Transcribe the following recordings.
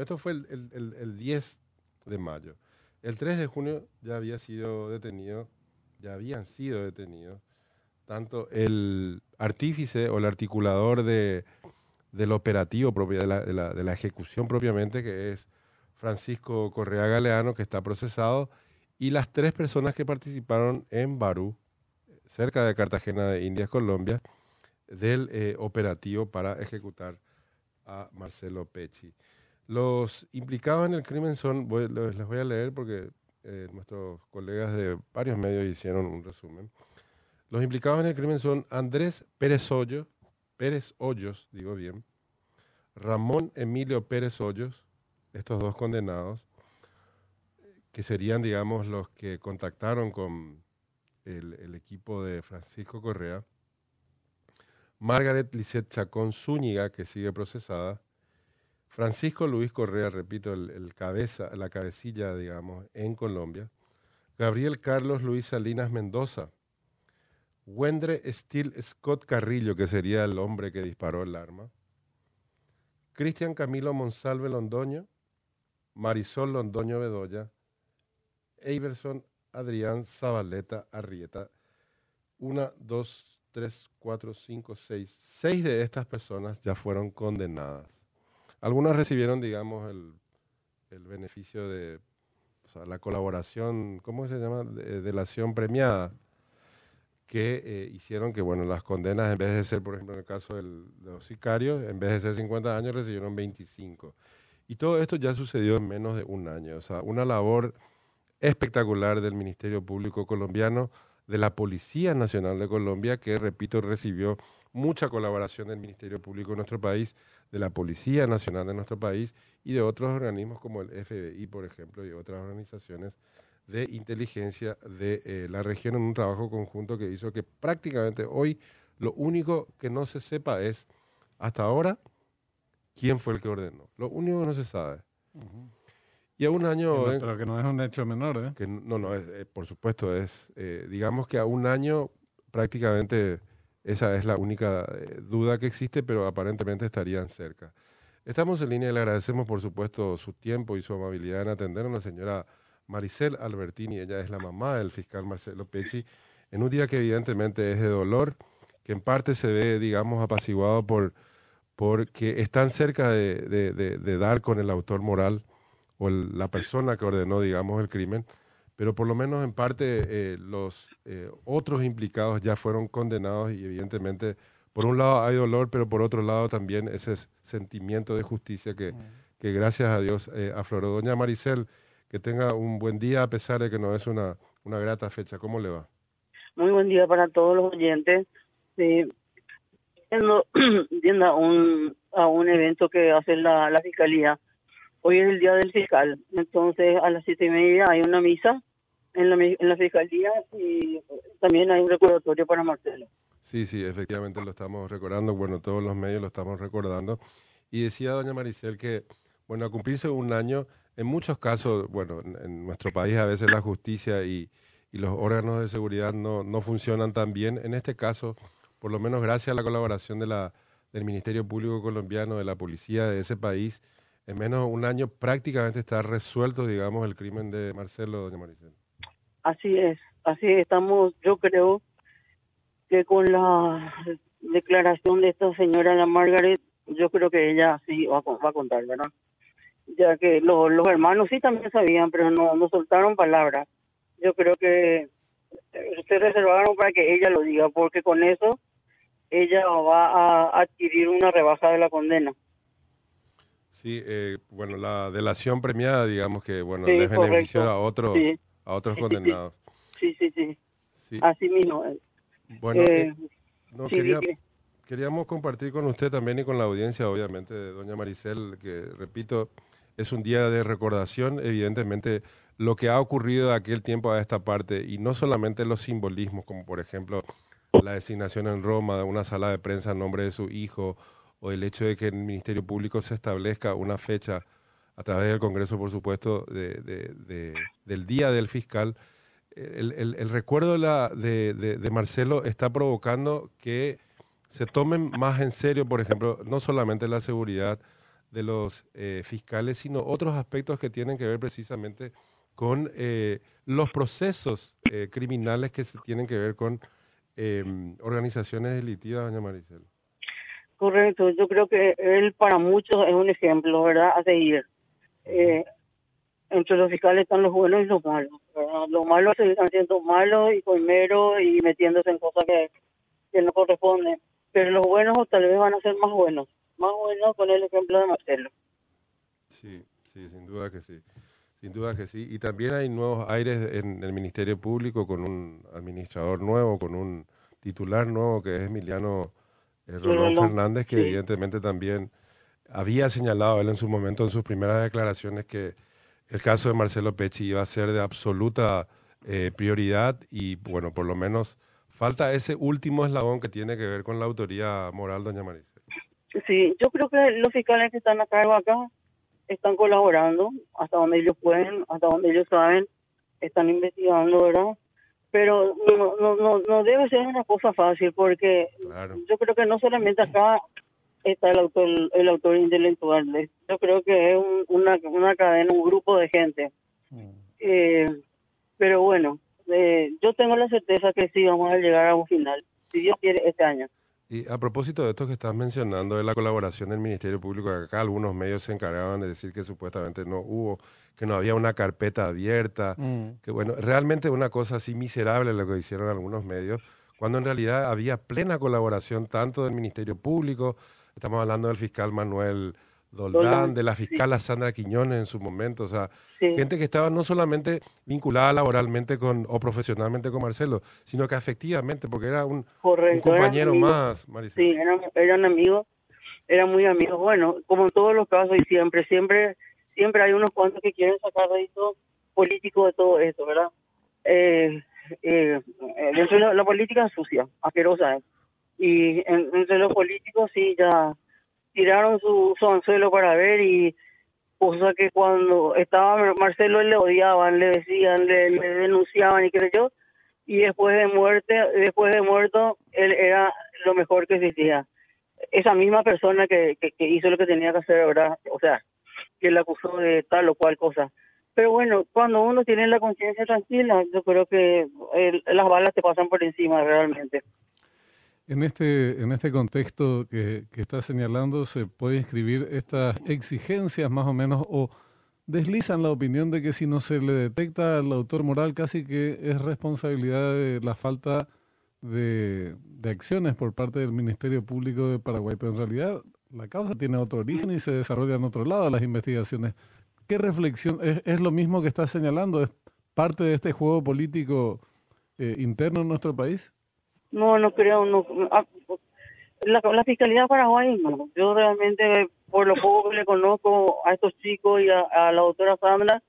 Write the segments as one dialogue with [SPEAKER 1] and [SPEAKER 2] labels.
[SPEAKER 1] Esto fue el, el, el 10 de mayo. El 3 de junio ya había sido detenido, ya habían sido detenidos, tanto el artífice o el articulador de, del operativo propio, de la, de, la, de la ejecución propiamente, que es Francisco Correa Galeano, que está procesado, y las tres personas que participaron en Barú, cerca de Cartagena de Indias, Colombia, del eh, operativo para ejecutar a Marcelo Pecci. Los implicados en el crimen son, voy, les voy a leer porque eh, nuestros colegas de varios medios hicieron un resumen. Los implicados en el crimen son Andrés Pérez Hoyos, Pérez Hoyos, digo bien, Ramón Emilio Pérez Hoyos, estos dos condenados, que serían, digamos, los que contactaron con el, el equipo de Francisco Correa, Margaret Lisset Chacón Zúñiga, que sigue procesada, Francisco Luis Correa, repito, el, cabeza, la cabecilla, digamos, en Colombia, Gabriel Carlos Luis Salinas Mendoza, Wendre Steele Scott Carrillo, que sería el hombre que disparó el arma, Cristian Camilo Monsalve Londoño, Marisol Londoño Bedoya, Eiberson Adrián Zabaleta Arrieta. Una, dos, tres, cuatro, cinco, seis. Seis de estas personas ya fueron condenadas. Algunas recibieron, digamos, el, el beneficio de o sea, la colaboración, ¿cómo se llama? De, delación premiada, que eh, hicieron que, bueno, las condenas, en vez de ser, por ejemplo, en el caso del, de los sicarios, en vez de ser 50 años, recibieron 25. Y todo esto ya sucedió en menos de un año. O sea, una labor espectacular del Ministerio Público colombiano, de la Policía Nacional de Colombia, que, repito, recibió mucha colaboración del Ministerio Público de nuestro país, de la Policía Nacional de nuestro país y de otros organismos como el FBI, por ejemplo, y otras organizaciones de inteligencia de eh, la región en un trabajo conjunto que hizo que prácticamente hoy lo único que no se sepa es, hasta ahora, quién fue el que ordenó. Lo único que no se sabe. Uh -huh. Y a un año...
[SPEAKER 2] Pero que no es un hecho menor, ¿eh?
[SPEAKER 1] Que no, no, es, eh, por supuesto, es, eh, digamos que a un año prácticamente esa es la única eh, duda que existe, pero aparentemente estarían cerca. Estamos en línea y le agradecemos, por supuesto, su tiempo y su amabilidad en atender a la señora Maricel Albertini. Ella es la mamá del fiscal Marcelo Pecci, en un día que evidentemente es de dolor, que en parte se ve, digamos, apaciguado por porque están cerca de, de, de, de dar con el autor moral o el, la persona que ordenó, digamos, el crimen, pero por lo menos en parte eh, los eh, otros implicados ya fueron condenados y evidentemente, por un lado hay dolor, pero por otro lado también ese sentimiento de justicia que, que gracias a Dios eh, afloró. Doña Maricel, que tenga un buen día a pesar de que no es una, una grata fecha. ¿Cómo le va?
[SPEAKER 3] Muy buen día para todos los oyentes. Eh, yendo a un, a un evento que hace la, la Fiscalía. Hoy es el Día del Fiscal, entonces a las siete y media hay una misa en la, en la Fiscalía y también hay un recordatorio para Marcelo.
[SPEAKER 1] Sí, sí, efectivamente lo estamos recordando, bueno, todos los medios lo estamos recordando. Y decía doña Maricel que, bueno, a cumplirse un año, en muchos casos, bueno, en, en nuestro país a veces la justicia y, y los órganos de seguridad no, no funcionan tan bien. En este caso, por lo menos gracias a la colaboración de la, del Ministerio Público Colombiano, de la policía de ese país, en menos de un año prácticamente está resuelto, digamos, el crimen de Marcelo, doña Maricel.
[SPEAKER 3] Así es, así estamos, yo creo que con la declaración de esta señora, la Margaret, yo creo que ella sí va a, contar, ¿verdad? Ya que los, hermanos sí también sabían, pero no, no soltaron palabras. Yo creo que se reservaron para que ella lo diga, porque con eso ella va a adquirir una rebaja de la condena.
[SPEAKER 1] Sí, eh, bueno, la delación premiada, digamos que, bueno, sí, les benefició a otros, sí. a otros condenados.
[SPEAKER 3] Sí, sí, sí, sí. Así mismo.
[SPEAKER 1] Bueno, eh, eh, no, quería, queríamos compartir con usted también y con la audiencia, obviamente, de doña Maricel, que, repito, es un día de recordación, evidentemente, lo que ha ocurrido de aquel tiempo a esta parte, y no solamente los simbolismos, como por ejemplo la designación en Roma de una sala de prensa en nombre de su hijo, o el hecho de que el Ministerio Público se establezca una fecha a través del Congreso, por supuesto, de, de, de, del Día del Fiscal. El, recuerdo de, Marcelo está provocando que se tomen más en serio, por ejemplo, no solamente la seguridad de los eh, fiscales, sino otros aspectos que tienen que ver precisamente con eh, los procesos eh, criminales que se tienen que ver con em, organizaciones delictivas, doña Maricel.
[SPEAKER 3] Correcto, yo creo que él para muchos es un ejemplo, ¿verdad?, a seguir. Eh, entre los fiscales están los buenos y los malos. Los malos seguirán siendo malos y coimeros y metiéndose en cosas que, que no corresponden. Pero los buenos tal vez van a ser más buenos. Más buenos con el ejemplo de Marcelo.
[SPEAKER 1] Sí, sí, sin duda que sí. Sin duda que sí. Y también hay nuevos aires en el Ministerio Público con un administrador nuevo, con un titular nuevo que es Emiliano eh, Rolón Fernández, que evidentemente también había señalado él en su momento, en sus primeras declaraciones, que el caso de Marcelo Pecci iba a ser de absoluta eh, prioridad y, bueno, por lo menos falta ese último eslabón que tiene que ver con la autoría moral, doña Maricel.
[SPEAKER 3] Sí, yo creo que los fiscales que están a cargo acá están colaborando hasta donde ellos pueden, hasta donde ellos saben, están investigando, ¿verdad? Pero no, no, no, no debe ser una cosa fácil porque yo creo que no solamente acá está el autor, el autor intelectual, yo creo que es una, una cadena, un grupo de gente. Mm. Eh, pero bueno, eh, yo tengo la certeza que sí vamos a llegar a un final, si Dios quiere, este año.
[SPEAKER 1] Y a propósito de esto que estás mencionando, de la colaboración del Ministerio Público, acá algunos medios se encargaban de decir que supuestamente no hubo, que no había una carpeta abierta, mm. que bueno, realmente una cosa así miserable lo que hicieron algunos medios, cuando en realidad había plena colaboración tanto del Ministerio Público, estamos hablando del fiscal Manuel Doldán, de la fiscal Sandra Quiñones en su momento, o sea, gente que estaba no solamente vinculada laboralmente con o profesionalmente con Marcelo, sino que efectivamente, porque era un, compañero más,
[SPEAKER 3] Maricel. Sí, eran, eran amigos, eran muy amigos. Bueno, como en todos los casos y siempre, siempre, siempre hay unos cuantos que quieren sacar rédito político de todo esto, ¿verdad? Eh, eh, de la, política es sucia, asquerosa. Y entre los políticos sí ya tiraron su, su anzuelo para ver y cosa que cuando estaba Marcelo le odiaban, le decían, le, denunciaban y qué sé yo, y después de muerte, después de muerto, él era lo mejor que existía. Esa misma persona que, que, hizo lo que tenía que hacer, ¿verdad? O sea, que le acusó de tal o cual cosa. Pero bueno, cuando uno tiene la conciencia tranquila, yo creo que las balas te pasan por encima realmente.
[SPEAKER 2] En este, en este contexto que, que está señalando, ¿se puede inscribir estas exigencias más o menos o deslizan la opinión de que si no se le detecta al autor moral casi que es responsabilidad de la falta de, de acciones por parte del Ministerio Público de Paraguay? Pero en realidad la causa tiene otro origen y se desarrolla en otro lado las investigaciones. ¿Qué reflexión? ¿Es, es lo mismo que está señalando? ¿Es parte de este juego político eh, interno en nuestro país?
[SPEAKER 3] No, no creo, no. Ah, la, la Fiscalía de Paraguay, no. Yo realmente, por lo poco que le conozco a estos chicos y a, la doctora Sandra,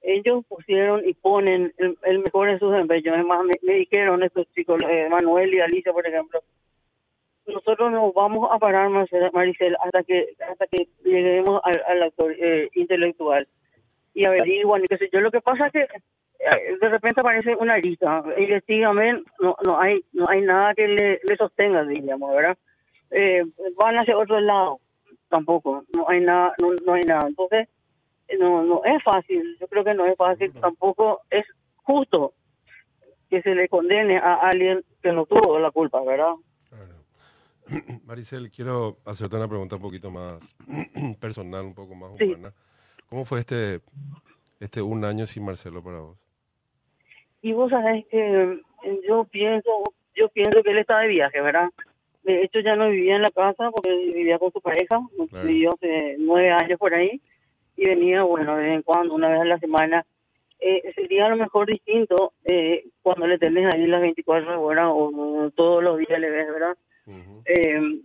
[SPEAKER 3] ellos pusieron y ponen el, mejor en sus empeños. Es me, dijeron estos chicos, eh, Manuel y Alicia, por ejemplo, nosotros nos vamos a parar, Maricel, hasta que hasta que lleguemos al, al actor eh, intelectual y averiguan y qué sé yo. Lo que pasa es que de repente aparece una lista investigamen no no hay no hay nada que le, le sostenga digamos verdad eh, van hacia otro lado tampoco no hay nada no, no hay nada. Entonces no no es fácil yo creo que no es fácil tampoco es justo que se le condene a alguien que no tuvo la culpa verdad
[SPEAKER 1] Maricel quiero hacerte una pregunta un poquito más personal un poco más humana. Cómo fue este este un año sin Marcelo para vos
[SPEAKER 3] y vos sabés que eh, yo pienso, yo pienso que él está de viaje, ¿verdad? De hecho ya no vivía en la casa porque vivía con su pareja, vivió hace nueve años por ahí y venía, bueno, de vez en cuando, una vez a la semana. Eh, sería a lo mejor distinto eh, cuando le tenés ahí las 24 horas o, todos los días le ves, ¿verdad? eh,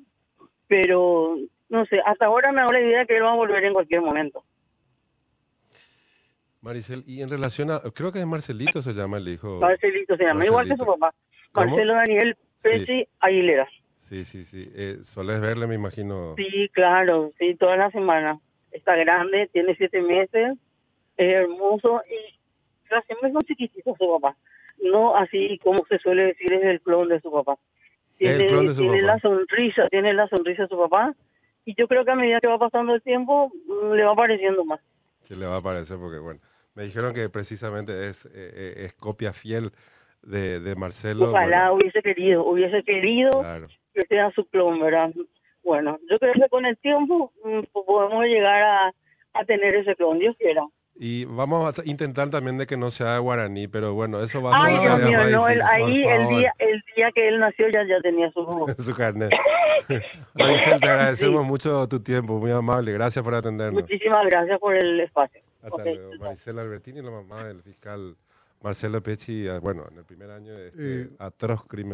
[SPEAKER 3] pero, no sé, hasta ahora me hago la idea que él va a volver en cualquier momento.
[SPEAKER 1] Maricel, y en relación a, creo que es Marcelito se llama el hijo.
[SPEAKER 3] Marcelito se llama, igual que su papá. Marcelo Daniel Pesi Aguilera.
[SPEAKER 1] Sí, sí, sí. Eh, ¿Solés verle, me imagino?
[SPEAKER 3] Sí, claro, sí, toda la semana. Está grande, tiene siete meses, es hermoso y siempre es muy chiquitito su papá. No así como se suele decir, es el clon de su papá. Tiene, tiene la sonrisa, tiene la sonrisa de su papá Y yo creo que a medida que va pasando el tiempo, le va apareciendo más.
[SPEAKER 1] Sí, le va a aparecer porque, bueno, me dijeron que precisamente es, eh, eh, es copia fiel de, de Marcelo.
[SPEAKER 3] Ojalá
[SPEAKER 1] bueno,
[SPEAKER 3] hubiese querido, hubiese querido
[SPEAKER 1] claro.
[SPEAKER 3] que sea su clon, ¿verdad? Bueno, yo creo que con el tiempo mm, pues podemos llegar a, a tener ese clon, Dios quiera.
[SPEAKER 1] Y vamos a intentar también de que no sea guaraní, pero bueno, eso va a ser
[SPEAKER 3] Ay,
[SPEAKER 1] una
[SPEAKER 3] Dios mío,
[SPEAKER 1] más
[SPEAKER 3] no, el-
[SPEAKER 1] difícil, por
[SPEAKER 3] ahí el día, el día que él nació ya, ya tenía su...
[SPEAKER 1] su carnet. Maricel, te agradecemos mucho tu tiempo, muy amable. Gracias por atendernos.
[SPEAKER 3] Muchísimas gracias por el espacio.
[SPEAKER 1] Hasta
[SPEAKER 3] Ok,
[SPEAKER 1] luego.
[SPEAKER 3] chao.
[SPEAKER 1] Maricel Albertini, la mamá del fiscal Marcelo Pecci, ah, bueno, en el primer año de este
[SPEAKER 2] Eh.
[SPEAKER 1] atroz crimen.